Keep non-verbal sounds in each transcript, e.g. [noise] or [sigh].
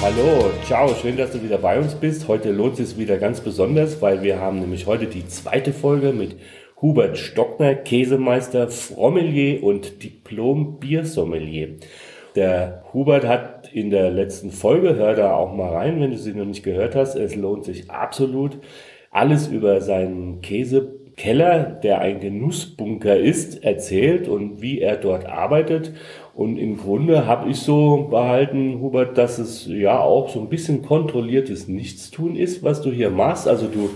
Hallo, ciao, schön, dass du wieder bei uns bist. Heute lohnt es wieder ganz besonders, weil wir haben nämlich heute die zweite Folge mit Hubert Stockner, Käsemeister, Frommelier und Diplom-Biersommelier. Der Hubert hat in der letzten Folge, hör da auch mal rein, wenn du sie noch nicht gehört hast, es lohnt sich absolut, alles über seinen Käsekeller, der ein Genussbunker ist, erzählt und wie er dort arbeitet. Und im Grunde habe ich so behalten, Hubert, dass es ja auch so ein bisschen kontrolliertes Nichtstun ist, was du hier machst. Also du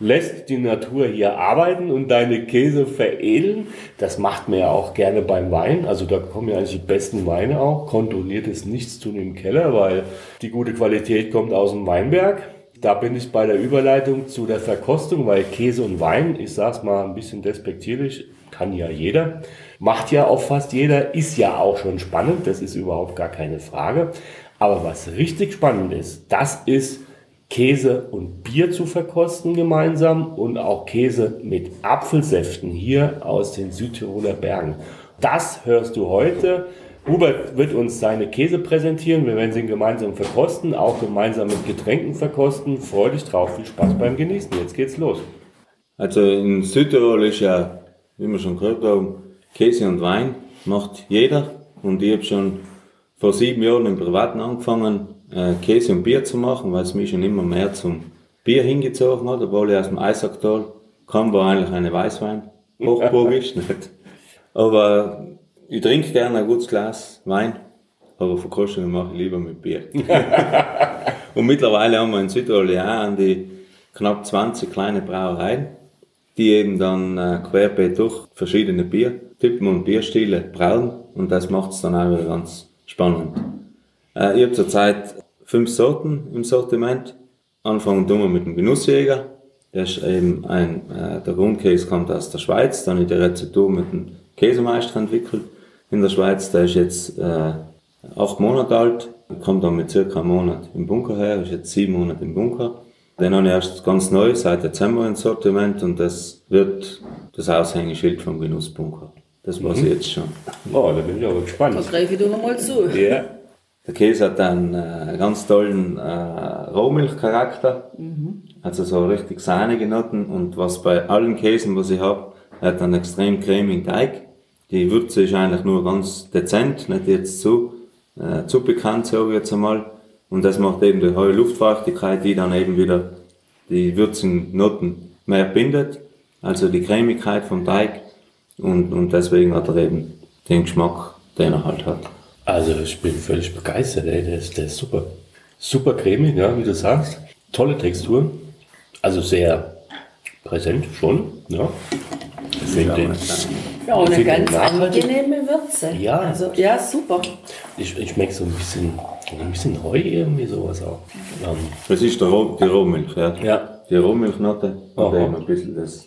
lässt die Natur hier arbeiten und deine Käse veredeln. Das macht man ja auch gerne beim Wein. Also da kommen ja eigentlich die besten Weine auch. Kontrolliertes Nichtstun im Keller, weil die gute Qualität kommt aus dem Weinberg. Da bin ich bei der Überleitung zu der Verkostung, weil Käse und Wein, ich sag's mal ein bisschen despektierlich, kann ja jeder. Macht ja auch fast jeder, ist ja auch schon spannend, das ist überhaupt gar keine Frage. Aber was richtig spannend ist, das ist Käse und Bier zu verkosten gemeinsam und auch Käse mit Apfelsäften hier aus den Südtiroler Bergen. Das hörst du heute. Hubert wird uns seine Käse präsentieren. Wir werden sie gemeinsam verkosten, auch gemeinsam mit Getränken verkosten. Freu dich drauf. Viel Spaß beim Genießen. Jetzt geht's los. Also in Südtirol ist ja, wie wir schon gehört haben, Käse und Wein macht jeder. Und ich habe schon vor sieben Jahren im Privaten angefangen, äh, Käse und Bier zu machen, weil es mich schon immer mehr zum Bier hingezogen hat, obwohl ich aus dem Eisacktal kam, war eigentlich eine Weißwein. [laughs] Hochburg ist nicht. Aber ich trinke gerne ein gutes Glas Wein, aber Verkostungen mache ich lieber mit Bier. [laughs] und mittlerweile haben wir in Südtirol ja an die knapp 20 kleine Brauereien, die eben dann äh, querbeet durch verschiedene Biertypen und Bierstile brauen und das macht es dann auch wieder ganz spannend. Äh, ich habe zurzeit fünf Sorten im Sortiment. Anfangen tun wir mit dem Genussjäger. Der ist eben ein, äh, der Grundkäse kommt aus der Schweiz, dann in der Rezeptur mit dem Käsemeister entwickelt in der Schweiz. Der ist jetzt äh, acht Monate alt, kommt dann mit circa einem Monat im Bunker her, ist jetzt sieben Monate im Bunker. Den habe ich erst ganz neu, seit Dezember ins Sortiment und das wird das Aushängeschild vom Genussbunker. Das weiß ich jetzt schon. Oh, da bin ich aber gespannt. Da greife ich dir nochmal zu. Ja. Der Käse hat einen äh, ganz tollen äh, Rohmilchcharakter, also so richtig sahnige Noten und was bei allen Käsen, was ich habe, hat einen extrem cremigen Teig. Die Würze ist eigentlich nur ganz dezent, nicht jetzt zu, äh, zu bekannt, sage ich jetzt einmal. Und das macht eben die hohe Luftfeuchtigkeit, die dann eben wieder die würzigen Noten mehr bindet, also die Cremigkeit vom Teig. Und, und deswegen hat er eben den Geschmack, den er halt hat. Also ich bin völlig begeistert, ey. Der ist, der ist super. Super cremig, ja, wie du sagst. Tolle Textur. Also sehr präsent schon, ja. Ich finde den, Ja, und eine ganz angenehme Würze. Ja. Also, ja, super. ich, ich schmecke so ein bisschen, ein bisschen Heu irgendwie sowas auch. Ähm, Das ist der Roh, die Rohmilch, ja. ja, Die Rohmilchnote und eben ein bisschen das.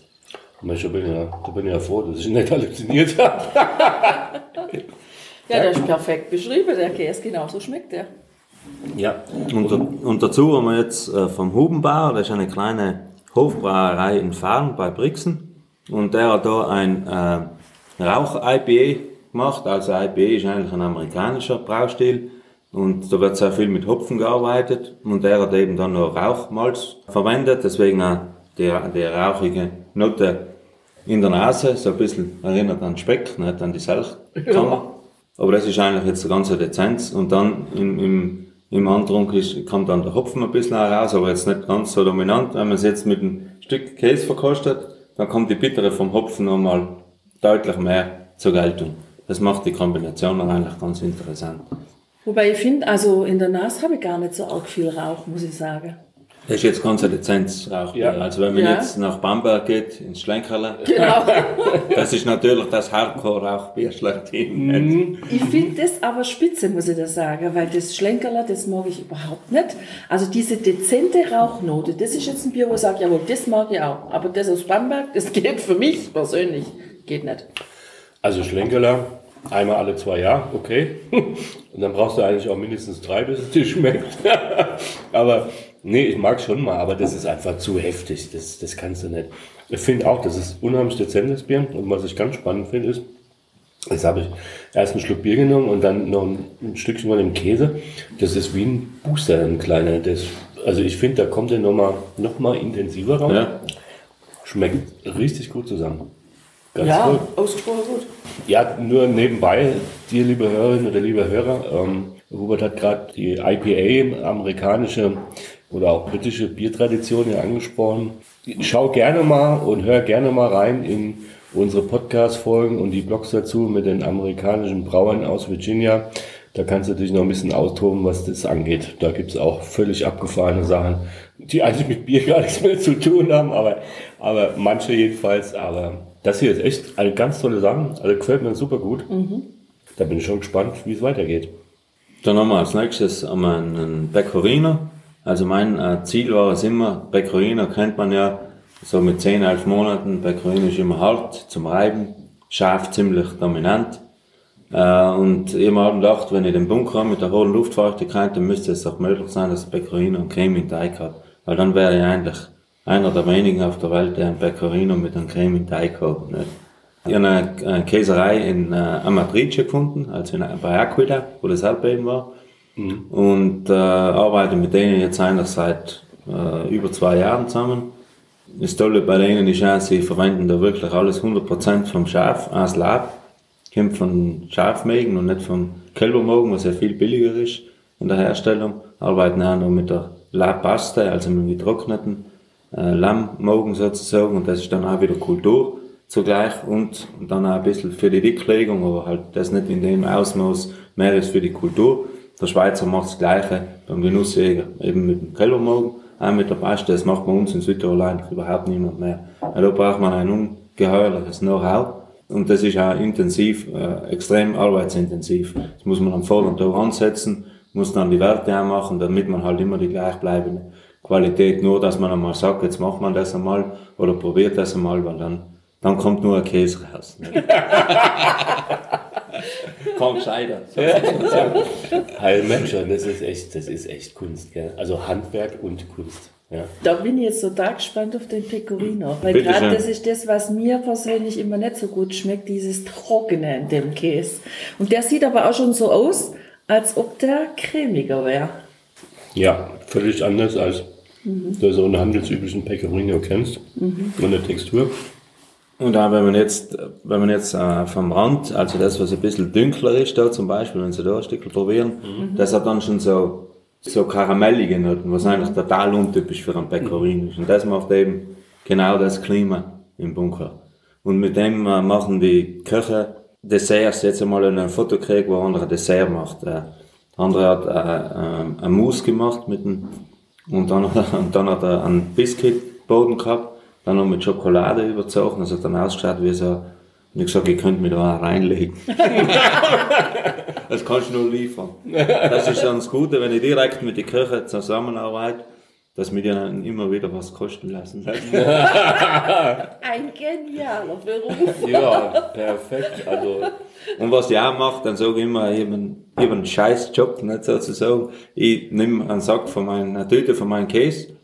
Aber ich bin ja, da bin ich ja froh, dass ich nicht halluziniert habe. [laughs] Ja, der ist perfekt beschrieben, der Käse. Genauso schmeckt der. Ja, Und, und dazu haben wir jetzt äh, vom Hubenbauer, das ist eine kleine Hofbrauerei in Farn bei Brixen. Und der hat da ein äh, Rauch-IPA gemacht. Also IPA ist eigentlich ein amerikanischer Braustil. Und da wird sehr viel mit Hopfen gearbeitet. Und der hat eben dann noch Rauchmalz verwendet. Deswegen auch die, die rauchige Note in der Nase. So ein bisschen erinnert an Speck, nicht an die Selchkammer. Aber das ist eigentlich jetzt eine ganze Dezenz. Und dann im, im, im Antrunk ist, kommt dann der Hopfen ein bisschen heraus, aber jetzt nicht ganz so dominant. Wenn man es jetzt mit einem Stück Käse verkostet, dann kommt die Bittere vom Hopfen nochmal deutlich mehr zur Geltung. Das macht die Kombination dann eigentlich ganz interessant. Wobei ich finde, also in der Nase habe ich gar nicht so arg viel Rauch, muss ich sagen. Das ist jetzt dezentes Rauchbier. Ja. Also wenn man Ja. jetzt nach Bamberg geht, ins Schlenkerle, Genau. [laughs] das ist natürlich das Hardcore-Rauchbier schlechthin. Mhm. Ich finde das aber spitze, muss ich da sagen, weil das Schlenkerler, das mag ich überhaupt nicht. Also diese dezente Rauchnote, das ist jetzt ein Bier, wo ich sage, jawohl, das mag ich auch. Aber das aus Bamberg, das geht für mich persönlich, geht nicht. Also Schlenkerler, einmal alle zwei Jahre, okay. [laughs] Und dann brauchst du eigentlich auch mindestens drei, bis es dir schmeckt. [laughs] aber nee, ich mag schon mal, aber das ist einfach zu heftig. Das, das kannst du nicht. Ich finde auch, das ist unheimlich dezentes Bier. Und was ich ganz spannend finde, ist, jetzt habe ich erst einen Schluck Bier genommen und dann noch ein, ein Stückchen von dem Käse. Das ist wie ein Booster, ein kleiner. Das, also ich finde, da kommt der nochmal noch mal intensiver raus. Ja. Schmeckt richtig gut zusammen. Ganz ja, toll. ausgesprochen gut. Ja, nur nebenbei, dir liebe Hörerin oder lieber Hörer, ähm, Hubert hat gerade die IPA, amerikanische oder auch britische Biertradition hier angesprochen. Schau gerne mal und hör gerne mal rein in unsere Podcast-Folgen und die Blogs dazu mit den amerikanischen Brauern aus Virginia. Da kannst du dich noch ein bisschen austoben, was das angeht. Da gibt's auch völlig abgefahrene Sachen, die eigentlich mit Bier gar nichts mehr zu tun haben, aber, aber manche jedenfalls. Aber das hier ist echt eine ganz tolle Sache. Also gefällt mir super gut. Da bin ich schon gespannt, wie es weitergeht. Dann haben wir als nächstes haben wir einen Pecorino. Also mein äh, Ziel war es immer, Pecorino kennt man ja, so mit 10, 11 Monaten, Pecorino ist immer hart zum Reiben, scharf, ziemlich dominant. Äh, und ich habe mir halt gedacht, wenn ich den Bunker habe mit der hohen Luftfeuchtigkeit, dann müsste es auch möglich sein, dass der Pecorino einen cremigen Teig hat. Weil dann wäre ich eigentlich einer der wenigen auf der Welt, der einen Pecorino mit einem cremigen Teig hat. Nicht? Ich habe eine, eine Käserei in äh, Amatrice gefunden, also in, bei Aquila, wo das Erdbeben war. Und äh, arbeite mit denen jetzt eigentlich seit äh, über zwei Jahren zusammen. Das Tolle bei denen ist ja, sie verwenden da wirklich alles 100% vom Schaf als Lab. Kommt von Schafmägen und nicht von Kälbermagen, was ja viel billiger ist in der Herstellung. Arbeiten auch noch mit der Labpaste, also mit getrockneten äh, Lammmagen sozusagen. Und das ist dann auch wieder Kultur zugleich und, und dann auch ein bisschen für die Dicklegung, aber halt das nicht in dem Ausmaß mehr ist für die Kultur. Der Schweizer macht das Gleiche beim Genussjäger, eben mit dem Kellermagen, auch mit der Paste. Das macht bei uns in Südtirol überhaupt niemand mehr. Weil da braucht man ein ungeheuerliches Know-how. Und das ist auch intensiv, äh, extrem arbeitsintensiv. Das muss man am vorderen Tag ansetzen, muss dann die Werte auch machen, damit man halt immer die gleichbleibende Qualität, nur dass man einmal sagt, jetzt macht man das einmal oder probiert das einmal, weil dann, dann kommt nur ein Käse raus. [laughs] Kaum scheitern. [laughs] Heil Menschen, das ist echt, das ist echt Kunst, gell? Also Handwerk und Kunst. Ja. Da bin ich jetzt total gespannt auf den Pecorino. Weil gerade das ist das, was mir persönlich immer nicht so gut schmeckt, dieses Trockene in dem Käse. Und der sieht aber auch schon so aus, als ob der cremiger wäre. ja, völlig anders als du so einen handelsüblichen Pecorino kennst. Von der Textur. Und auch wenn man jetzt, wenn man jetzt äh, vom Rand, also das, was ein bisschen dünkler ist, da zum Beispiel, wenn Sie da ein Stück probieren, das hat dann schon so, so karamellige Noten, was eigentlich total untypisch für einen Pecorino ist. Und das macht eben genau das Klima im Bunker. Und mit dem äh, machen die Köche Desserts, jetzt einmal ein Foto gekriegt, wo ein anderer Dessert macht. Äh, der andere hat äh, äh, ein Mousse gemacht mit dem, und dann, und dann hat er einen Biscuitboden gehabt, dann noch mit Schokolade überzogen, das hat dann ausgeschaut wie so, und ich gesagt, ich könnte mir da auch reinlegen. [laughs] das kannst du nur liefern. Das ist dann das Gute, wenn ich direkt mit den Köchen zusammenarbeite, dass wir die dann immer wieder was kosten lassen. [laughs] Ein genialer Beruf. Ja, perfekt. Also, Und was ich auch mache, dann sage ich immer, ich habe einen, hab einen scheiß Job, nicht sozusagen. Ich nehme einen Sack von meinen, eine Tüte von meinem Käse,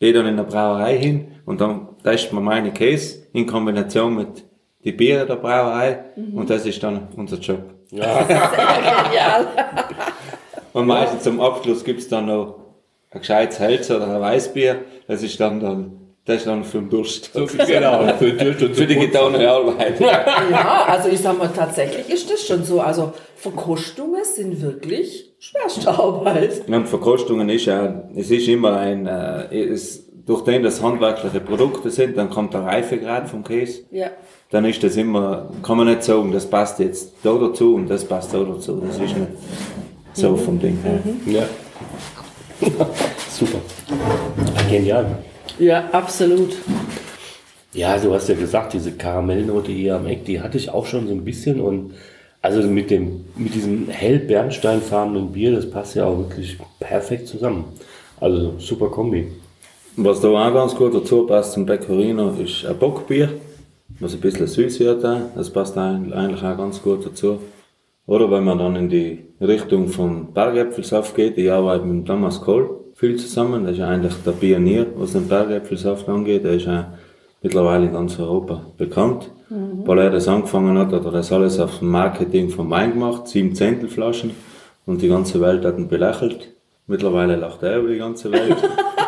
gehe dann in der Brauerei hin und dann testet man meine Käse in Kombination mit die Biere der Brauerei und das ist dann unser Job. [laughs] Genial. [laughs] Und meistens zum Abschluss gibt's dann noch ein gescheites Hälzer oder ein Weißbier, das ist dann, dann das ist dann für den Durst. so viel, genau, für Durst und Für die getane Arbeit. Ja, also ich sag mal, tatsächlich ist das schon so. Also Verkostungen sind wirklich schwerste Arbeit. Und Verkostungen ist ja, es ist immer ein, äh, es, durch den das handwerkliche Produkte sind, dann kommt der Reifegrad vom Käse. Ja. Dann ist das immer, kann man nicht sagen, das passt jetzt da dazu und das passt da dazu. Das ist nicht so vom Ding her. Ja. [laughs] Super. genial. Ja, absolut. Ja, du hast ja gesagt, diese Karamellnote hier am Eck, die hatte ich auch schon so ein bisschen und also mit dem, mit diesem hell bernsteinfarbenen Bier, das passt ja auch wirklich perfekt zusammen. Also super Kombi. Was da auch ganz gut dazu passt zum Pecorino ist ein Bockbier, was ein bisschen süß wird. auch. Das passt eigentlich auch ganz gut dazu. Oder wenn man dann in die Richtung vom Bergäpfelsaft geht, ich arbeite mit Thomas Kohl viel zusammen. Der ist eigentlich der Pionier, was den Bergäpfelsaft angeht. Der ist ja mittlerweile in ganz Europa bekannt. Weil er das angefangen hat, hat er das alles auf dem Marketing vom Wein gemacht, sieben Zentelflaschen. Und die ganze Welt hat ihn belächelt. Mittlerweile lacht er über die ganze Welt. [laughs]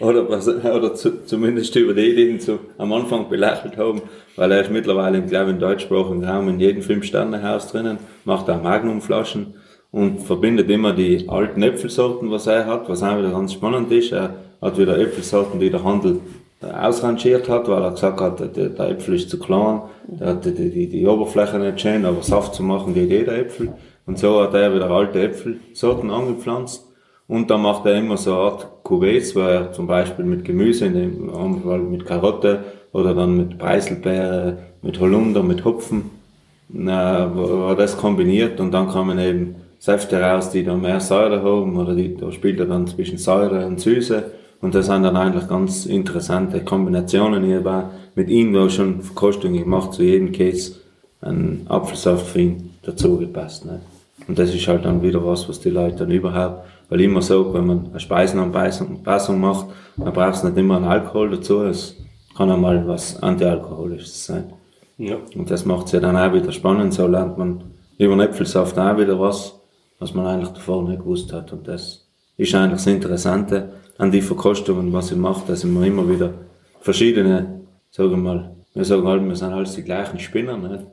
oder was, oder zu, zumindest über die, die ihn zu, am Anfang belächelt haben, weil er ist mittlerweile, ich glaube, im deutschsprachigen Raum in jedem Fünf-Sterne-Haus drinnen, macht auch Magnumflaschen und verbindet immer die alten Äpfelsorten, was er hat, was auch wieder ganz spannend ist. Er hat wieder Äpfelsorten, die der Handel ausrangiert hat, weil er gesagt hat, der, der Äpfel ist zu klein, der hat die, die, die Oberfläche nicht schön, aber Saft zu machen geht jeder Äpfel. Und so hat er wieder alte Äpfelsorten angepflanzt. Und dann macht er immer so eine Art Cuvées, er zum Beispiel mit Gemüse, in dem Fall mit Karotte oder dann mit Preiselbeere, mit Holunder, mit Hopfen, er das kombiniert und dann kommen eben Säfte raus, die dann mehr Säure haben oder die, da spielt er dann zwischen Säure und Süße und das sind dann eigentlich ganz interessante Kombinationen. Auch mit ihm auch schon Verkostungen gemacht, zu jedem Case einen Apfelsaft für ihn dazu gepasst. Nicht? Und das ist halt dann wieder was, was die Leute dann überhaupt, weil ich immer so, wenn man eine Speisenanpassung macht, dann brauchst du nicht immer einen Alkohol dazu, es kann auch mal was Antialkoholisches sein. Ja. Und das macht es ja dann auch wieder spannend, so lernt man über den Äpfelsaft auch wieder was, was man eigentlich davor nicht gewusst hat. Und das ist eigentlich das Interessante an die Verkostungen, was ich mache, dass ich mir immer wieder verschiedene, sagen wir mal, wir sagen halt, wir sind alles die gleichen Spinner, nicht?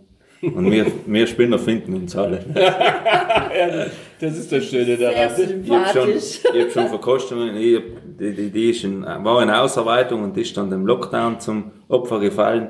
Und wir, wir Spinner finden uns alle. [laughs] [laughs] Das ist das Schöne Sehr daran. Ich habe schon, ich hab schon Verkostungen, ich hab, die, die, die ist in, war in Ausarbeitung und ist dann dem Lockdown zum Opfer gefallen.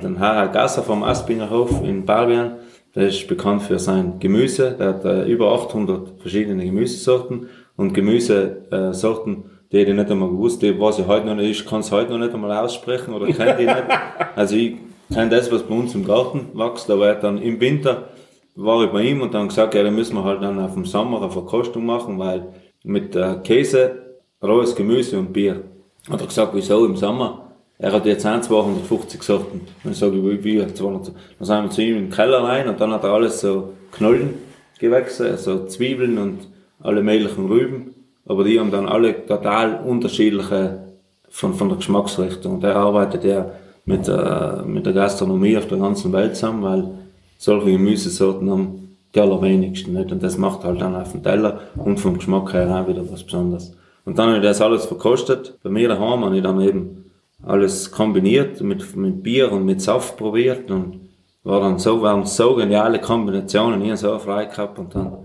Den Harald Gasser vom Aspingerhof in Balbian, der ist bekannt für sein Gemüse, der hat äh, über 800 verschiedene Gemüsesorten und Gemüsesorten, die hätte ich nicht einmal gewusst, die weiß ich heute noch nicht, ich kann es heute noch nicht einmal aussprechen oder kenne die nicht. [laughs] Also ich kenne das, was bei uns im Garten wächst, aber er hat dann im Winter war ich bei ihm und dann gesagt, ja, da müssen wir halt dann auf dem Sommer eine Verkostung machen, weil mit äh, Käse, rohes Gemüse und Bier. Hat er gesagt, wieso im Sommer? Er hat jetzt auch 250 Sorten. Dann sage ich, wie, wie 200? Dann sind wir zu ihm in den Keller rein und dann hat er alles so Knollengewächse, also Zwiebeln und alle möglichen Rüben. Aber die haben dann alle total unterschiedliche von, von der Geschmacksrichtung. Und er arbeitet ja mit, äh, mit der Gastronomie auf der ganzen Welt zusammen, weil solche Gemüsesorten haben die allerwenigsten nicht. Und das macht halt dann auf dem Teller und vom Geschmack her auch wieder was Besonderes. Und dann habe ich das alles verkostet. Bei mir daheim habe ich dann eben alles kombiniert mit, mit Bier und mit Saft probiert und war dann so, waren so geniale Kombinationen. Ich habe so frei gehabt und dann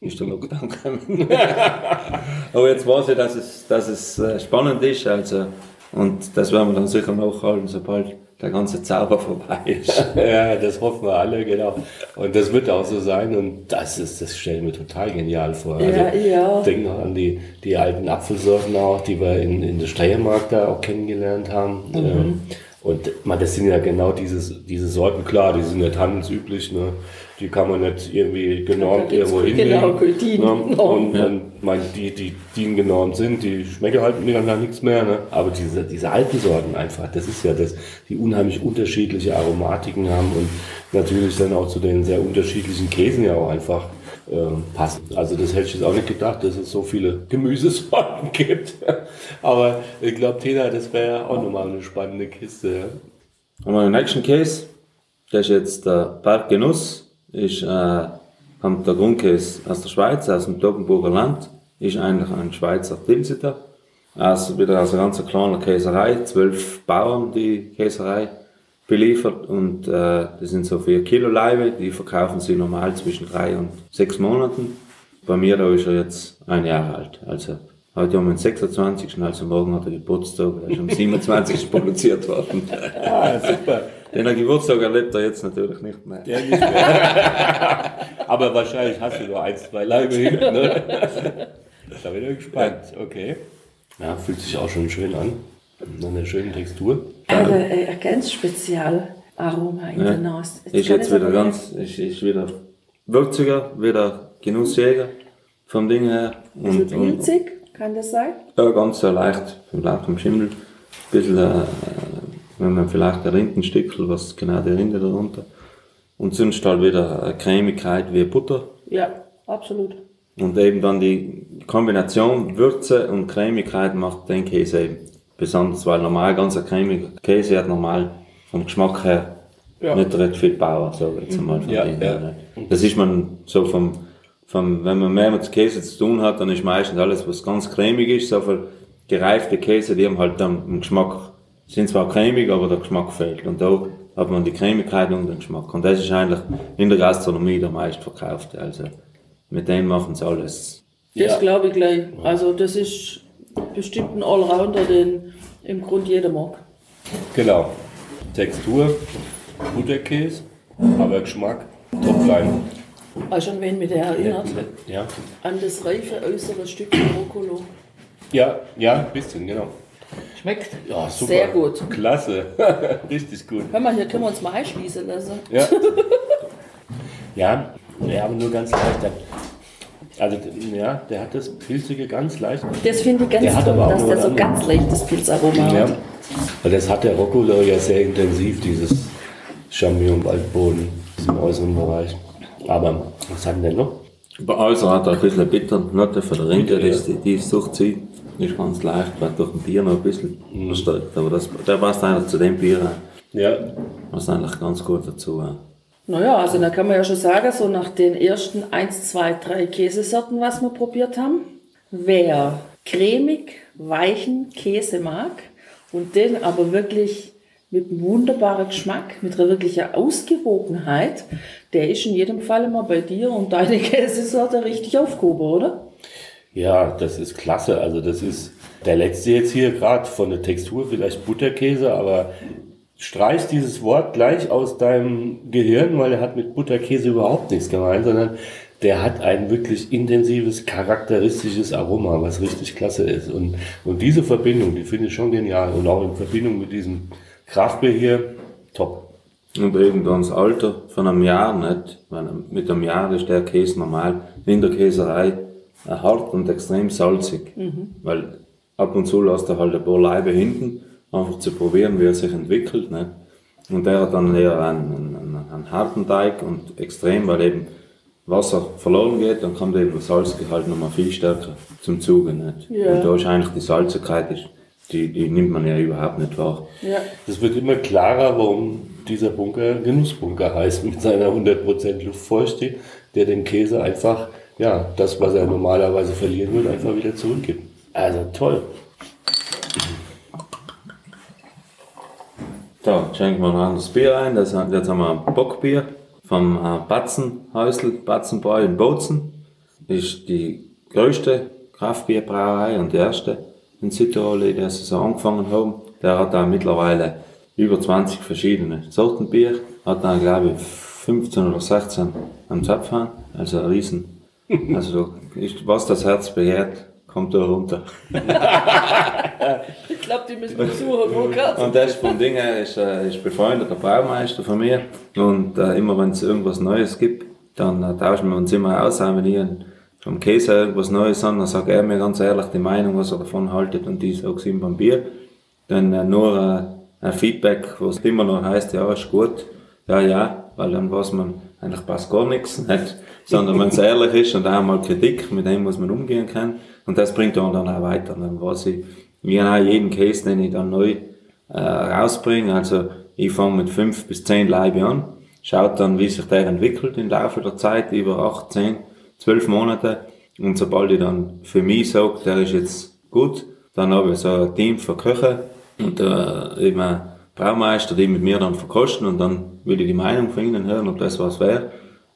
ist der Lockdown gekommen. [laughs] Aber jetzt weiß ich, dass es, dass es äh, spannend ist, also, und das werden wir dann sicher nachhalten, sobald der ganze Zauber vorbei ist. [laughs] Ja, das hoffen wir alle, genau. Und das wird auch so sein. Und das ist, das stellen wir total genial vor. Ja, also, ja. Denk noch an die, die alten Apfelsorten auch, die wir in, in der Steiermark da auch kennengelernt haben. Mhm. Ähm, Und man, das sind ja genau dieses, diese Sorten, klar, die sind nicht handelsüblich, ne? Die kann man nicht irgendwie genormt gibt's- irgendwo hinnehmen. genau, die ne? Normen. Und dann, mein, die, die, die genormt sind, die schmecken halt mir dann nichts mehr, ne? Aber diese, diese alten Sorten einfach, das ist ja das, die unheimlich unterschiedliche Aromatiken haben und natürlich dann auch zu den sehr unterschiedlichen Käsen ja auch einfach ähm, passen. Also das hätte ich jetzt auch nicht gedacht, dass es so viele Gemüsesorten [laughs] gibt. Aber ich glaube, Tina, das wäre auch nochmal eine spannende Kiste. Ja? Und mein nächsten Case, das ist jetzt der Berg Genuss, ist, äh, kommt der Grundkäse aus der Schweiz, aus dem Toggenburger Land, ist eigentlich ein Schweizer Tilsiter. Also wieder aus einer ganz kleinen Käserei, zwölf Bauern die Käserei beliefert und äh, das sind so vier Kilo Leibe, die verkaufen sie normal zwischen drei und sechs Monaten. Bei mir da ist er jetzt ein Jahr alt, also heute haben wir den 26. also morgen hat er Geburtstag, er ist am 27. [laughs] produziert worden. Ah, super. Den Geburtstag erlebt er jetzt natürlich nicht mehr. Der nicht mehr. Aber wahrscheinlich hast du nur ein, zwei Leibe hinten, ne? Da bin ich gespannt. Okay. Ja, fühlt sich auch schon schön an. Mit einer schönen Textur. Aber äh, ein ganz spezial Aroma in der Nase. Ist kann jetzt wieder ganz, ist, ist wieder würziger, wieder Genussjäger vom Ding her. nicht. Ein bisschen pilzig, kann das sein? ja, ganz so leicht, vielleicht vom Schimmel. Ein bisschen, äh, wenn man vielleicht ein Rindenstückel, was genau die Rinde darunter. Und sonst halt wieder eine Cremigkeit wie Butter. Ja, absolut. Und eben dann die Kombination Würze und Cremigkeit macht den Käse eben besonders, weil normal ganz ein cremiger Käse hat normal vom Geschmack her Ja. nicht recht viel Power, so jetzt einmal von Ja, dem ja. her, ne? Das ist man so vom, vom, wenn man mehr mit Käse zu tun hat, dann ist meistens alles, was ganz cremig ist, so viel gereifte Käse, die haben halt dann im Geschmack, sind zwar cremig, aber der Geschmack fehlt. Und da hat man die Cremigkeit und den Geschmack. Und das ist eigentlich in der Gastronomie der meistverkaufte. Also mit dem machen sie alles. Das Ja. glaube ich gleich. Also das ist bestimmt ein Allrounder, den im Grund jeder mag. Genau. Textur, Butterkäse, aber Geschmack, Topline. Weißt schon, wen mich der erinnert? Ja. An das reife äußere Stück Rucola. Ja, ja, ein bisschen, genau. Schmeckt Ja, super. sehr gut. Klasse. [laughs] Richtig gut. Hör mal, hier können wir uns mal einschließen lassen. Ja. ja, ja, aber nur ganz leicht. Also, ja, der hat das Pilzige ganz leicht. Das finde ich ganz Der hat toll, aber auch dass nur der so einen ganz leichtes Pilzaroma Ja. hat. Weil das hat der Rocco ja sehr intensiv, dieses Champignon Waldboden im äußeren Bereich. Aber was hat denn noch? Bei Äußer hat er ein bisschen Bitternote von der Rinde, Bitter, das, die, die ist durchzieht. Ist ganz leicht, wird durch ein Bier noch ein bisschen verstärkt. Aber das, der passt eigentlich zu dem Bier auch. Ja, Passt eigentlich ganz gut dazu. Naja, also da kann man ja schon sagen, so nach den ersten 1, 2, 3 Käsesorten, was wir probiert haben, wer cremig, weichen Käse mag und den aber wirklich mit einem wunderbaren Geschmack, mit einer wirklichen Ausgewogenheit, der ist in jedem Fall immer bei dir und deine [laughs] Käsesorte richtig aufgehoben, oder? Ja, das ist klasse. Also das ist der letzte jetzt hier gerade von der Textur vielleicht Butterkäse, aber streich dieses Wort gleich aus deinem Gehirn, weil er hat mit Butterkäse überhaupt nichts gemeint, sondern der hat ein wirklich intensives, charakteristisches Aroma, was richtig klasse ist. Und, und diese Verbindung, die finde ich schon genial. Und auch in Verbindung mit diesem Kraftbier hier, top. Und eben das Alter von einem Jahr nicht. Weil mit einem Jahr ist der Käse normal in der Käserei hart und extrem salzig. Weil ab und zu lässt er halt ein paar Leibe hinten, einfach zu probieren, wie er sich entwickelt. Nicht? Und der hat dann eher einen, einen, einen harten Teig und extrem, weil eben Wasser verloren geht, dann kommt eben der Salzgehalt nochmal viel stärker zum Zuge. Nicht? Ja. Und da ist eigentlich die Salzigkeit, ist- die, die nimmt man ja überhaupt nicht wahr. Ja. Es wird immer klarer, warum dieser Bunker Genussbunker heißt, mit seiner 100% Luftfeuchte, der dem Käse einfach, ja, das, was er normalerweise verlieren würde, einfach wieder zurückgibt. Also toll. Da schenken wir noch ein anderes Bier ein. Das, jetzt haben wir ein Bockbier vom äh, Batzenhäusl, Batzenbräu in Bozen. Ist die größte Kraftbierbrauerei und die erste in Südtirol, die das so angefangen haben. Der hat da mittlerweile über 20 verschiedene Sorten Bier. Hat da, glaube ich, 15 oder 16 am Zapfhahn. Also ein Riesen. [laughs] Also ist, was das Herz begehrt, kommt da runter. [laughs] Ich glaube, die müssen besuchen, Burkhard. Und das vom Ding her ist, äh, ist befreundeter Braumeister von mir. Und äh, immer wenn es irgendwas Neues gibt, dann äh, tauschen wir uns immer aus. Auch wenn ich vom Käse irgendwas Neues an, dann sagt er mir ganz ehrlich die Meinung, was er davon haltet. Und die sagt ihm beim Bier. Dann äh, nur äh, ein Feedback, was immer noch heißt, ja, ist gut. Ja, ja, weil dann weiß man, eigentlich passt gar nichts. Nicht? Sondern wenn es ehrlich ist und auch mal Kritik, mit dem muss man umgehen können. Und das bringt dann dann auch weiter. Dann weiß ich, genau jeden Case, den ich dann neu äh, rausbringe. Also ich fange mit fünf bis zehn Leibe an, schaut dann, wie sich der entwickelt im Laufe der Zeit, über acht, zehn, zwölf Monate. Und sobald ich dann für mich sage, der ist jetzt gut, dann habe ich so ein Team für Köche und äh, eben Braumeister, die mit mir dann verkosten und dann will ich die Meinung von ihnen hören, ob das was wäre.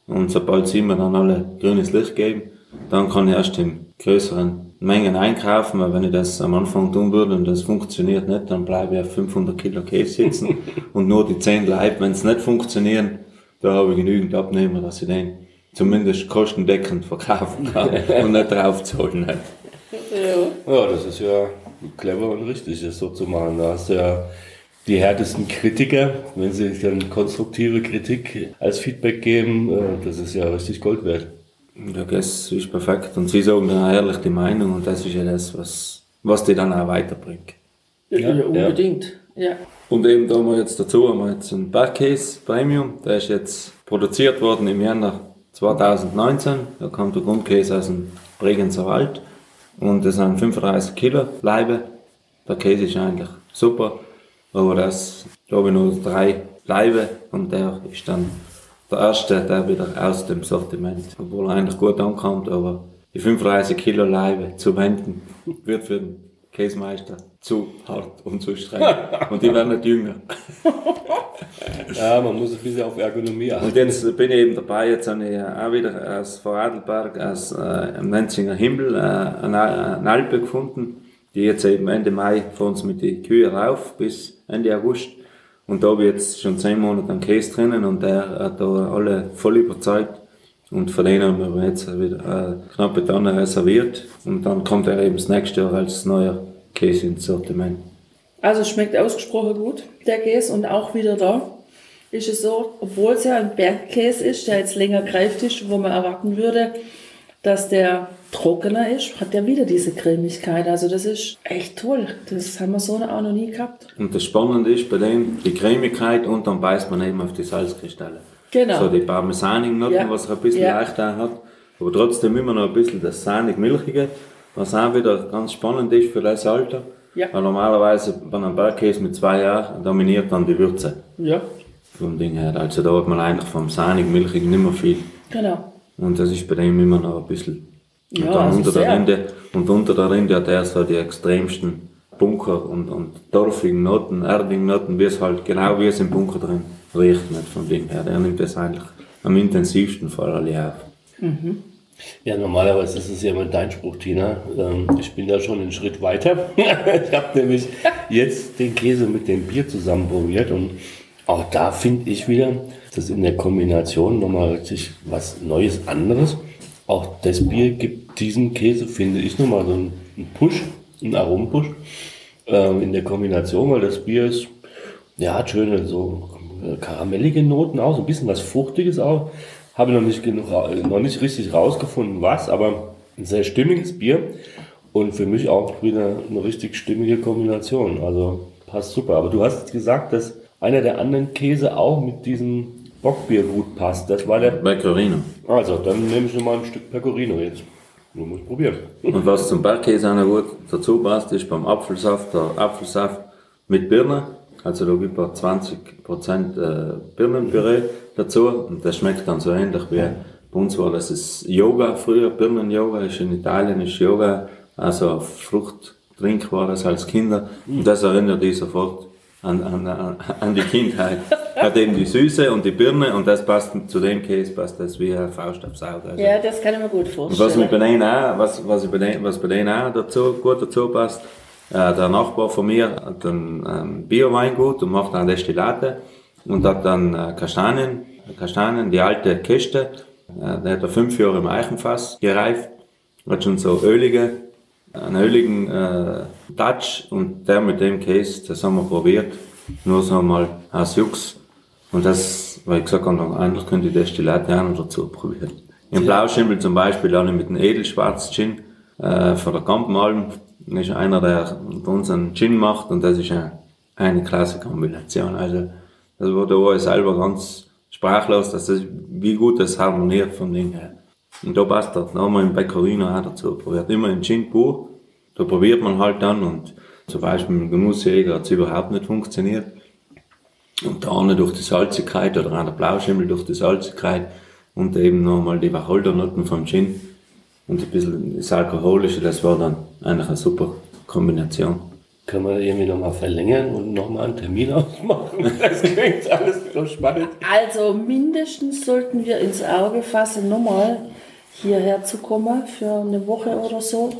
Und sobald sie mir dann alle grünes Licht geben, dann kann ich erst in größeren Mengen einkaufen, weil wenn ich das am Anfang tun würde und das funktioniert nicht, dann bleibe ich auf 500 Kilo Käse sitzen [laughs] und nur die 10 Leib, wenn es nicht funktionieren, da habe ich genügend Abnehmer, dass ich den zumindest kostendeckend verkaufen kann [laughs] und nicht draufzahlen. Nicht. Ja. Ja, das ist ja clever und richtig, das so zu machen. Da hast du ja die härtesten Kritiker, wenn sie dann konstruktive Kritik als Feedback geben, äh, das ist ja richtig Gold wert. Ja, das ist perfekt. Und sie sagen dann auch ehrlich die Meinung und das ist ja das, was, was die dann auch weiterbringt. Ja, Ja, unbedingt. Ja. Und eben da haben wir jetzt dazu haben wir jetzt einen Bergcase Premium, der ist jetzt produziert worden im Januar 2019. Da kommt der Grundkäse aus dem Bregenzer Wald und das sind 35 Kilo Leibe. Der Käse ist eigentlich super, aber das, da habe ich nur drei Leibe und der ist dann der erste, der wieder aus dem Sortiment, obwohl er eigentlich gut ankommt, aber die 35 Kilo Leibe zu wenden, [laughs] wird für den Käsemeister zu hart und zu streng. [laughs] Und die werden nicht jünger. [laughs] Ja, man muss ein bisschen auf Ergonomie achten. Und jetzt bin ich eben dabei, jetzt habe ich auch wieder aus Vorarlberg, aus äh, im Menzinger Himmel, äh, eine, eine Alpe gefunden, die jetzt eben Ende Mai für uns mit den Kühen rauf bis Ende August. Und da habe ich jetzt schon zehn Monate einen Käse drinnen und der hat da alle voll überzeugt. Und von denen haben wir jetzt wieder eine knappe Tonne reserviert. Und dann kommt er eben das nächste Jahr als neuer Käse ins Sortiment. Also schmeckt ausgesprochen gut, der Käse. Und auch wieder da ist es so, obwohl es ja ein Bergkäse ist, der jetzt länger greift ist, wo man erwarten würde, dass der trockener ist, hat der wieder diese Cremigkeit. Also das ist echt toll. Das haben wir so auch noch nie gehabt. Und das Spannende ist bei dem die Cremigkeit und dann beißt man eben auf die Salzkristalle. Genau. So die parmesanigen Noten, Ja. was er ein bisschen Ja. leichter hat. Aber trotzdem immer noch ein bisschen das sahnig-milchige, was auch wieder ganz spannend ist für das Alter. Ja. Weil normalerweise bei einem Bergkäse mit zwei Jahren dominiert dann die Würze Ja, vom Ding her. Also da hat man eigentlich vom sahnig-milchigen nicht mehr viel. genau. Und das ist bei dem immer noch ein bisschen. Und Ja, dann also unter der. Rinde, und unter der Rinde hat er so die extremsten Bunker und, und dorfigen Noten, erdigen Noten, wie es halt, genau wie es im Bunker drin riecht, nicht vom Ding her. Der nimmt das eigentlich am intensivsten vor alle auf. Ja, normalerweise ist es ja immer dein Spruch, Tina. Ähm, Ich bin da schon einen Schritt weiter. [laughs] Ich habe nämlich jetzt den Käse mit dem Bier zusammen probiert und auch da finde ich wieder, das in der Kombination nochmal richtig was Neues, anderes. Auch das Bier gibt diesem Käse, finde ich, nochmal so einen Push, einen Aromenpush ähm, in der Kombination, weil das Bier ist, ja, hat schöne so äh, karamellige Noten auch, so ein bisschen was Fruchtiges auch. Habe noch nicht genug, ra- noch nicht richtig rausgefunden, was, aber ein sehr stimmiges Bier und für mich auch wieder eine richtig stimmige Kombination. Also passt super. Aber du hast gesagt, dass einer der anderen Käse auch mit diesem Bockbier gut passt. Das war der. Pecorino. Also, dann nehme ich noch mal ein Stück Pecorino jetzt. Nur muss ich probieren. [laughs] Und was zum Bergkäse auch noch gut dazu passt, ist beim Apfelsaft der Apfelsaft mit Birne. Also da gibt man 20% äh, Birnenpüree dazu und das schmeckt dann so ähnlich wie bei uns war das ist Yoga früher, Birnen-Yoga ist in Italien ist Yoga, also Fruchttrink war das als Kinder und das erinnert dich sofort an, an, an die Kindheit. Hat eben die Süße und die Birne und das passt zu dem Käse, passt das wie eine Faust aufs Auge. Also Ja, das kann ich mir gut und was vorstellen. mit bei denen auch, was, was, ich bei denen, was bei denen auch dazu, gut dazu passt, äh, der Nachbar von mir hat ein ähm, Bio-Weingut und macht dann Destillate und hat dann äh, Kastanien, Kastanien, die alte Kiste, äh, der hat er fünf Jahre im Eichenfass gereift, hat schon so ölige, einen öligen äh, Touch und der mit dem Käse, das haben wir probiert, nur so mal aus Jux. Und das, weil ich gesagt habe, eigentlich könnte ich Destillate auch noch dazu probieren. Im Blauschimmel zum Beispiel ich mit dem Edelschwarz Gin äh, von der Kampenalm. Das ist einer, der bei uns einen Gin macht und das ist eine, eine klasse Kombination. Also, das war, da war ich selber ganz sprachlos, dass das, wie gut das harmoniert vom Ding her. Und da passt das. Da haben wir im Pecorino auch dazu probiert. Immer in Gin pur. Da probiert man halt dann und zum Beispiel mit dem Genussjäger hat es überhaupt nicht funktioniert. Und da eine durch die Salzigkeit oder auch der Blauschimmel durch die Salzigkeit und eben nochmal die Wacholdernoten vom Gin und ein bisschen das Alkoholische, das war dann eigentlich eine super Kombination. Können wir irgendwie nochmal verlängern und nochmal einen Termin [laughs] ausmachen? Das klingt alles so spannend. Also mindestens sollten wir ins Auge fassen, nochmal hierher zu kommen für eine Woche oder so,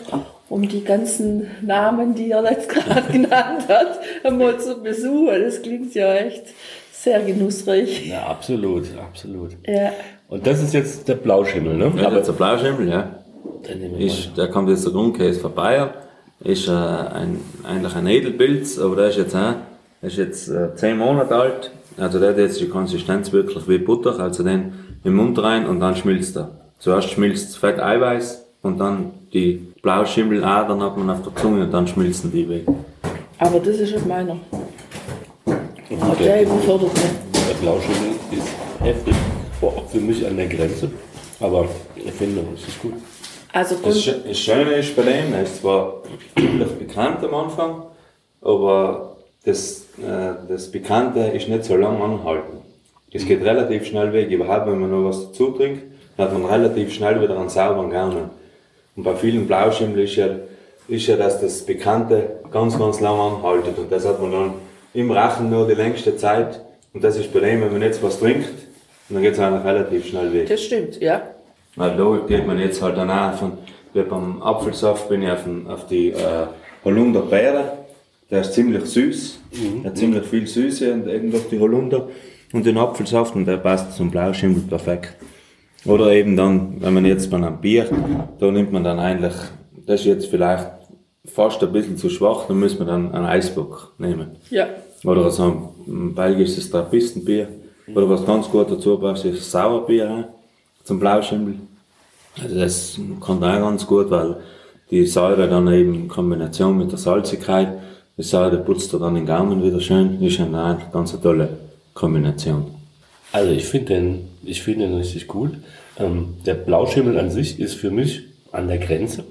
um die ganzen Namen, die er jetzt [laughs] gerade genannt hat, einmal zu besuchen. Das klingt ja echt sehr genussreich. Ja, absolut, absolut. Ja, Und das ist jetzt der Blauschimmel, ne? Ja, der Blauschimmel, ja, dann nehmen wir ist, der kommt jetzt der Grundkäse von Bayern. ist äh, ein, eigentlich ein Edelpilz, aber der ist jetzt auch, der ist jetzt äh, 10 Monate alt. Also der hat jetzt die Konsistenz wirklich wie Butter, also den im Mund rein und dann schmilzt er. Zuerst schmilzt Fett Eiweiß und dann die Blauschimmel-Adern hat man auf der Zunge und dann schmilzen die weg. Aber das ist nicht meiner. Aber der überfordert mich. Der Blauschimmel ist heftig. Boah, für mich an der Grenze. Aber ich finde, es ist gut. Also Das, Sch- das Schöne ist bei dem, er ist zwar ziemlich bekannt am Anfang, aber das, äh, das Bekannte ist nicht so lang anhalten. Es geht relativ schnell weg, überhaupt wenn man noch was dazu trinkt, dann hat man relativ schnell wieder einen sauberen Gaumen. Und bei vielen Blauschimmel ist ja, ist ja, dass das Bekannte ganz, ganz lang anhaltet und das hat man dann im Rachen noch die längste Zeit und das ist bei dem, wenn man jetzt was trinkt, dann geht es eigentlich relativ schnell weg. das stimmt, ja. Weil da geht man jetzt halt dann auch von, wie beim Apfelsaft bin ich auf, den, auf die äh, Holunder Beere. Der ist ziemlich süß, der hat ziemlich viel Süße und eben durch die Holunder und den Apfelsaft und der passt zum Blauschimmel perfekt. Oder eben dann, wenn man jetzt bei einem Bier, da nimmt man dann eigentlich, das ist jetzt vielleicht fast ein bisschen zu schwach, dann müssen wir dann einen Eisbock nehmen. Ja. Oder so ein, ein belgisches Trappistenbier. Oder was ganz gut dazu passt, ist Sauerbier zum Blauschimmel. Also das kommt auch ganz gut, weil die Säure dann eben in Kombination mit der Salzigkeit, die Säure putzt dann den Gaumen wieder schön, ist eine eine ganz tolle Kombination. Also ich finde den, ich finde den richtig gut. Ähm, der Blauschimmel an sich ist für mich an der Grenze.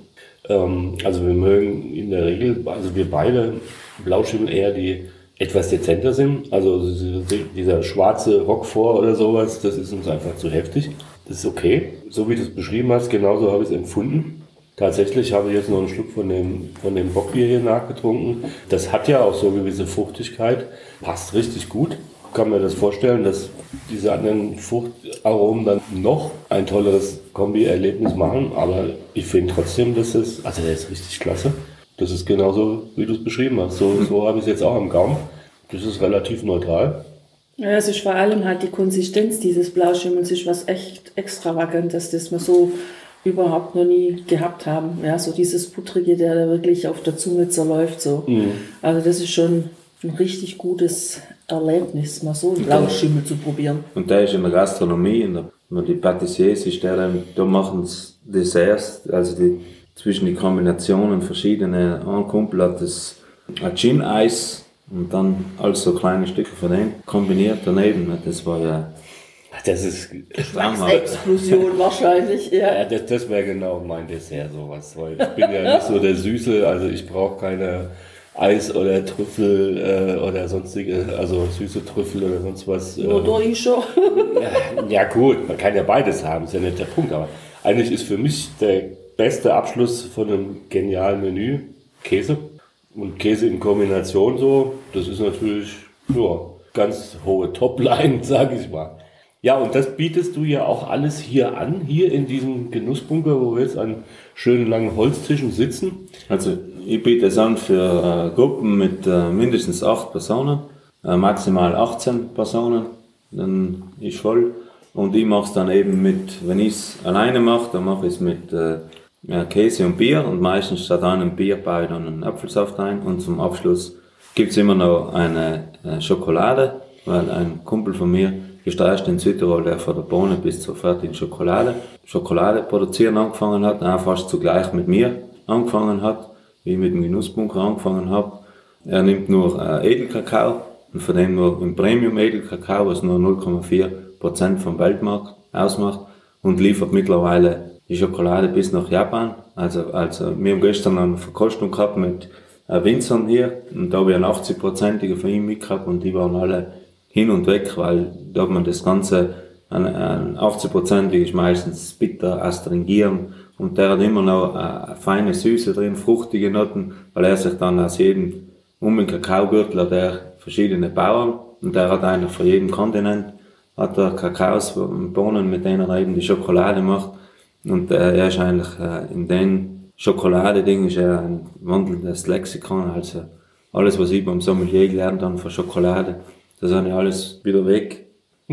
Ähm, also wir mögen in der Regel, also wir beide Blauschimmel eher die etwas dezenter sind. Also dieser schwarze Rockvor oder sowas, das ist uns einfach zu heftig. Das ist okay. So wie du es beschrieben hast, genauso habe ich es empfunden. Tatsächlich habe ich jetzt noch einen Schluck von dem, von dem Bockbier hier nachgetrunken. Das hat ja auch so eine gewisse Fruchtigkeit. Passt richtig gut. Kann mir das vorstellen, dass diese anderen Fruchtaromen dann noch ein tolleres Kombi-Erlebnis machen. Aber ich finde trotzdem, dass es, also der ist richtig klasse. Das ist genauso, wie du es beschrieben hast. So, so habe ich es jetzt auch am Gaumen. Das ist relativ neutral. Ja, es ist vor allem halt die Konsistenz dieses Blauschimmels ist was echt Extravagantes, das wir so überhaupt noch nie gehabt haben. Ja, so dieses Buttrige, der da wirklich auf der Zunge zerläuft, so. Also das ist schon ein richtig gutes Erlebnis, mal so einen Blauschimmel zu probieren. Und der ist in der Gastronomie, in der, wenn die Patissiers ist, der, ähm, da machen sie Desserts, also die, zwischen die Kombinationen verschiedene, ein Kumpel hat das ein Gin-Eis und dann alles so kleine Stücke von dem kombiniert daneben. Das war ja Das ist. Explosion [laughs] wahrscheinlich, ja. ja, das, das wäre genau mein Dessert, sowas. Weil ich bin ja nicht so der Süße, also ich brauche keine Eis oder Trüffel äh, oder sonstige, also süße Trüffel oder sonst was. äh. Ja, [laughs] ja gut, man kann ja beides haben, ist ja nicht der Punkt, aber eigentlich ist für mich der beste Abschluss von einem genialen Menü Käse. Und Käse in Kombination so, das ist natürlich ja, ganz hohe Topline, [laughs] sage ich mal. Ja, und das bietest du ja auch alles hier an, hier in diesem Genussbunker, wo wir jetzt an schönen langen Holztischen sitzen. Also ich biete es an für äh, Gruppen mit äh, mindestens 8 Personen, äh, maximal 18 Personen, dann ist voll. Und ich mache es dann eben mit, wenn ich es alleine mache, dann mache ich es mit äh, Käse und Bier und meistens statt einem Bier baue ich dann einen Apfelsaft ein und zum Abschluss gibt es immer noch eine äh, Schokolade, weil ein Kumpel von mir erste in Südtirol, der von der Bohne bis zur fertigen Schokolade, Schokolade produzieren angefangen hat, auch fast zugleich mit mir angefangen hat, wie ich mit dem Genussbunker angefangen habe. Er nimmt nur äh, Edelkakao und von dem nur im Premium Edelkakao, was nur 0,4% vom Weltmarkt ausmacht und liefert mittlerweile die Schokolade bis nach Japan. Also, also wir haben gestern eine Verkostung gehabt mit äh, Winzern hier und da habe ich einen 80-prozentigen von ihm mitgehabt und die waren alle hin und weg, weil da man das Ganze, ein, ein 80-prozentig ist meistens bitter, astringieren und der hat immer noch eine feine Süße drin, fruchtige Noten, weil er sich dann aus jedem, um den Kakaogürtel hat er verschiedene Bauern und der hat eigentlich für jeden Kontinent hat er Kakaos und Bohnen, mit denen er eben die Schokolade macht. Und äh, er ist eigentlich äh, in den Schokolade-Ding ist er ein wandelndes Lexikon, also alles, was ich beim Sommelier gelernt habe von Schokolade, das habe ich alles wieder weg.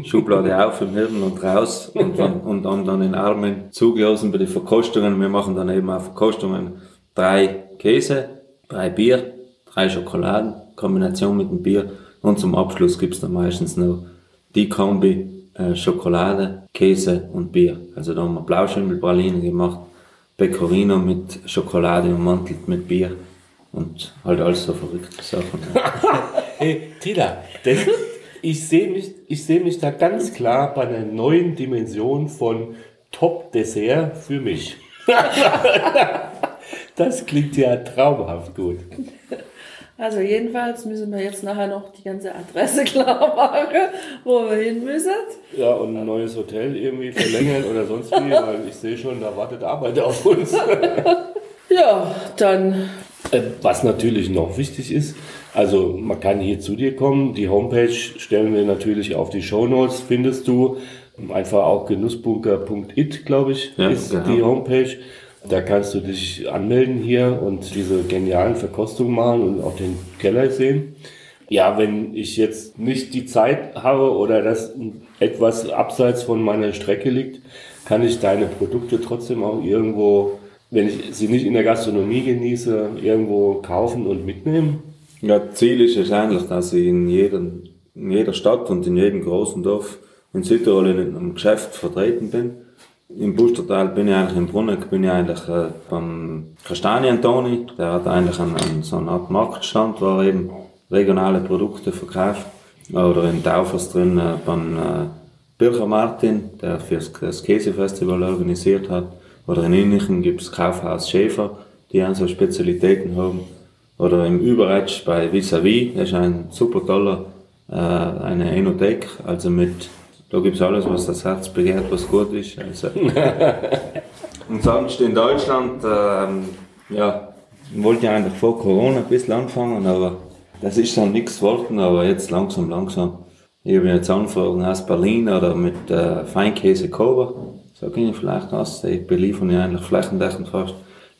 Schublade [laughs] auf im Hirn und raus und dann, [laughs] und dann, dann in Armen zugelassen bei den Verkostungen. Wir machen dann eben auch Verkostungen drei Käse drei Bier, drei Schokoladen, Kombination mit dem Bier und zum Abschluss gibt's dann meistens noch die Kombi äh, Schokolade, Käse und Bier. Also da haben wir Blauschimmelpraline gemacht, Pecorino mit Schokolade ummantelt mit Bier und halt alles so verrückte Sachen. [laughs] Hey, Tila, das, ich sehe mich, ich sehe mich da ganz klar bei einer neuen Dimension von Top-Dessert für mich. [laughs] das klingt ja traumhaft gut. Also jedenfalls müssen wir jetzt nachher noch die ganze Adresse [laughs] klar machen, wo wir hin müssen. Ja, und ein neues Hotel irgendwie verlängern oder sonst wie, weil ich sehe schon, da wartet Arbeit auf uns. [laughs] Ja, dann Äh, Was natürlich noch wichtig ist, also man kann hier zu dir kommen. Die Homepage stellen wir natürlich auf die Shownotes, findest du. Einfach auch genussbunker.it, glaube ich, Ja, ist genau. die Homepage. Da kannst du dich anmelden hier und diese genialen Verkostungen machen und auch den Keller sehen. Ja, wenn ich jetzt nicht die Zeit habe oder das etwas abseits von meiner Strecke liegt, kann ich deine Produkte trotzdem auch irgendwo, wenn ich sie nicht in der Gastronomie genieße, irgendwo kaufen und mitnehmen. Ja, Ziel ist es eigentlich, dass ich in, jedem, in jeder Stadt und in jedem großen Dorf in Südtirol in einem Geschäft vertreten bin. Im Bustertal bin ich eigentlich, im Brunnen bin ich eigentlich äh, beim Kastanientoni. Der hat eigentlich einen, einen, so eine Art Marktstand, wo er eben regionale Produkte verkauft. Oder in Taufers drin äh, beim äh, Bircher Martin, der für das Käsefestival organisiert hat. Oder in Innichen gibt's Kaufhaus Schäfer, die auch so Spezialitäten haben. Oder im Überetsch bei Vis-a-vis, das ist ein super toller, äh, eine Enothek, also mit, da gibt's alles, was das Herz begehrt, was gut ist. Also. [laughs] Und sonst in Deutschland, ähm, ja, wollte ich eigentlich vor Corona ein bisschen anfangen, aber das ist dann nichts geworden, aber jetzt langsam, langsam. Ich habe jetzt Anfragen aus Berlin oder mit äh, Feinkäse Kober. So ging ich vielleicht aus. Ich beliefere ja eigentlich flächendeckend fast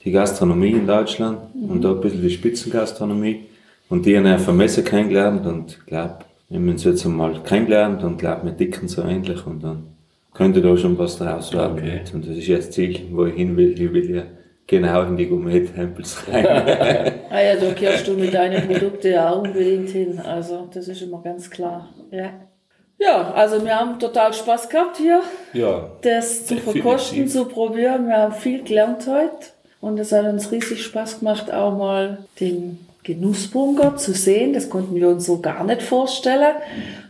die Gastronomie in Deutschland und da ein bisschen die Spitzengastronomie. Und die haben auf der Messe kennengelernt und glaub, wir haben uns jetzt einmal kennengelernt und glaub, wir dicken so ähnlich und dann könnte da schon was draus werden. Okay. Und das ist ja das Ziel, wo ich hin will. Ich will ja genau in die Gourmet-Tempels rein. [laughs] Ah ja, da gehörst du mit deinen Produkten ja auch unbedingt hin. Also, das ist immer ganz klar. Ja. Ja, also wir haben total Spaß gehabt hier, Ja, das zu verkosten, zu probieren. Wir haben viel gelernt heute und es hat uns riesig Spaß gemacht, auch mal den Genussbunker zu sehen. Das konnten wir uns so gar nicht vorstellen.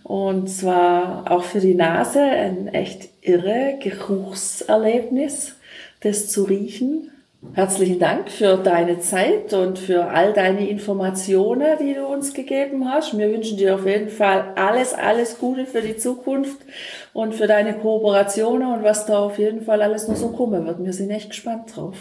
Und zwar auch für die Nase ein echt irre Geruchserlebnis, das zu riechen. Herzlichen Dank für deine Zeit und für all deine Informationen, die du uns gegeben hast. Wir wünschen dir auf jeden Fall alles, alles Gute für die Zukunft und für deine Kooperationen und was da auf jeden Fall alles noch so kommen wird. Wir sind echt gespannt drauf.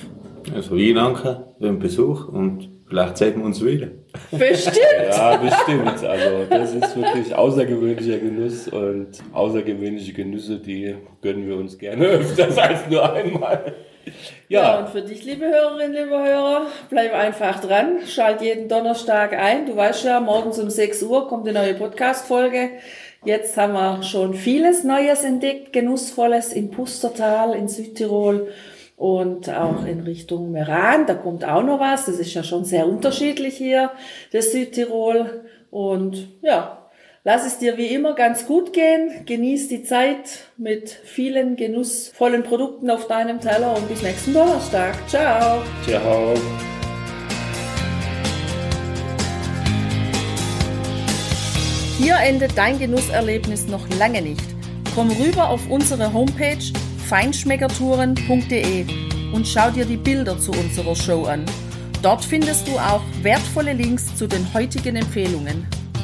Also ich danke für den Besuch und vielleicht sehen wir uns wieder. Bestimmt! ja, bestimmt. Also das ist wirklich außergewöhnlicher Genuss und außergewöhnliche Genüsse, die gönnen wir uns gerne öfters als nur einmal. Ja, Ja, und für dich, liebe Hörerinnen, liebe Hörer, bleib einfach dran. Schalt jeden Donnerstag ein. Du weißt ja, morgens um 6 Uhr kommt die neue Podcast-Folge. Jetzt haben wir schon vieles Neues entdeckt, Genussvolles im Pustertal, in Südtirol und auch in Richtung Meran. Da kommt auch noch was. Das ist ja schon sehr unterschiedlich hier, das Südtirol. Und ja, Lass es dir wie immer ganz gut gehen. Genieß die Zeit mit vielen genussvollen Produkten auf deinem Teller und bis nächsten Donnerstag. Ciao. ciao. Hier endet dein Genusserlebnis noch lange nicht. Komm rüber auf unsere Homepage feinschmeckertouren.de und schau dir die Bilder zu unserer Show an. Dort findest du auch wertvolle Links zu den heutigen Empfehlungen.